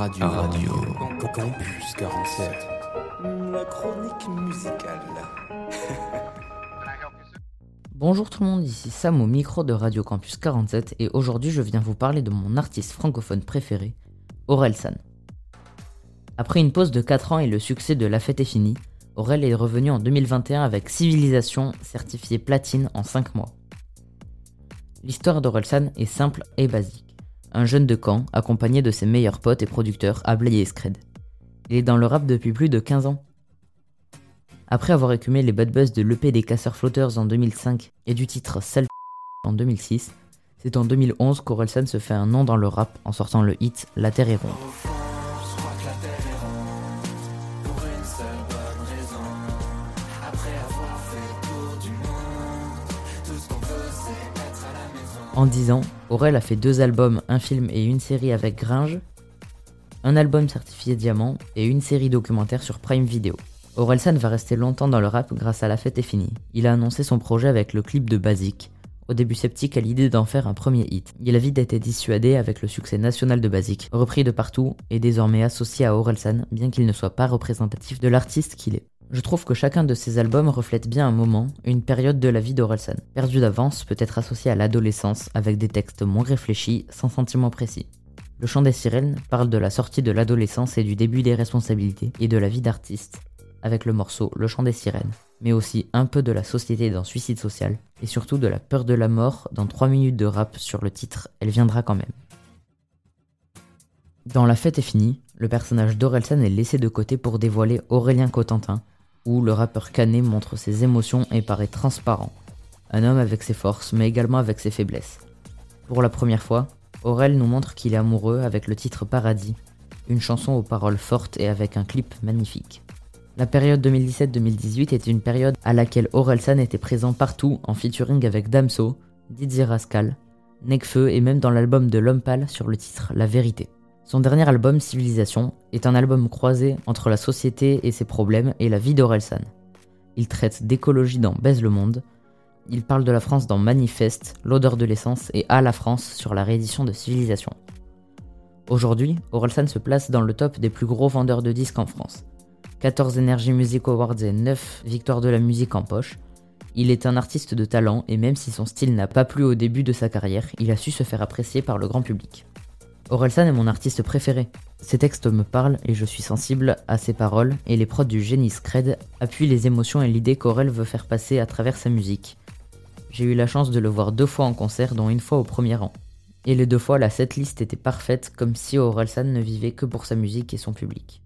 radio. radio. Campus 47. La chronique musicale. Bonjour tout le monde, ici Sam au micro de Radio Campus 47 et aujourd'hui je viens vous parler de mon artiste francophone préféré, Aurel San. Après une pause de 4 ans et le succès de La Fête est finie, Aurel est revenu en 2021 avec Civilisation certifié platine en 5 mois. L'histoire d'Orelsan est simple et basique. Un jeune de Caen, accompagné de ses meilleurs potes et producteurs, Ablay et Scred. Il est dans le rap depuis plus de 15 ans. Après avoir écumé les bad buzz de l'EP des Casseurs Flotters en 2005 et du titre Sale en 2006, c'est en 2011 qu'Orelsan se fait un nom dans le rap en sortant le hit La Terre est ronde. En 10 ans, Aurel a fait deux albums, un film et une série avec Gringe, un album certifié diamant et une série documentaire sur Prime Video. Orelsan va rester longtemps dans le rap grâce à La Fête est finie. Il a annoncé son projet avec le clip de Basic, au début sceptique à l'idée d'en faire un premier hit. Il a vite été dissuadé avec le succès national de Basic, repris de partout et désormais associé à Orelsan, bien qu'il ne soit pas représentatif de l'artiste qu'il est. Je trouve que chacun de ces albums reflète bien un moment, une période de la vie d'Orelsan. Perdu d'avance peut être associé à l'adolescence avec des textes moins réfléchis, sans sentiments précis. Le chant des sirènes parle de la sortie de l'adolescence et du début des responsabilités et de la vie d'artiste, avec le morceau Le chant des sirènes, mais aussi un peu de la société dans Suicide social, et surtout de la peur de la mort dans 3 minutes de rap sur le titre Elle viendra quand même. Dans La fête est finie, le personnage d'Orelsan est laissé de côté pour dévoiler Aurélien Cotentin, où le rappeur Canet montre ses émotions et paraît transparent. Un homme avec ses forces, mais également avec ses faiblesses. Pour la première fois, Aurel nous montre qu'il est amoureux avec le titre Paradis, une chanson aux paroles fortes et avec un clip magnifique. La période 2017-2018 était une période à laquelle San était présent partout en featuring avec Damso, Didier Rascal, Nekfeu et même dans l'album de L'Homme Pâle sur le titre La Vérité. Son dernier album, Civilisation, est un album croisé entre la société et ses problèmes et la vie d'Orelsan. Il traite d'écologie dans Baise le Monde, il parle de la France dans Manifeste, L'odeur de l'essence et À la France sur la réédition de Civilisation. Aujourd'hui, Orelsan se place dans le top des plus gros vendeurs de disques en France. 14 Energy Music Awards et 9 victoires de la musique en poche. Il est un artiste de talent et même si son style n'a pas plu au début de sa carrière, il a su se faire apprécier par le grand public. Orelsan est mon artiste préféré. Ses textes me parlent et je suis sensible à ses paroles et les prods du génie Scred appuient les émotions et l'idée qu'Aurel veut faire passer à travers sa musique. J'ai eu la chance de le voir deux fois en concert dont une fois au premier rang. Et les deux fois la setlist était parfaite comme si Orelsan ne vivait que pour sa musique et son public.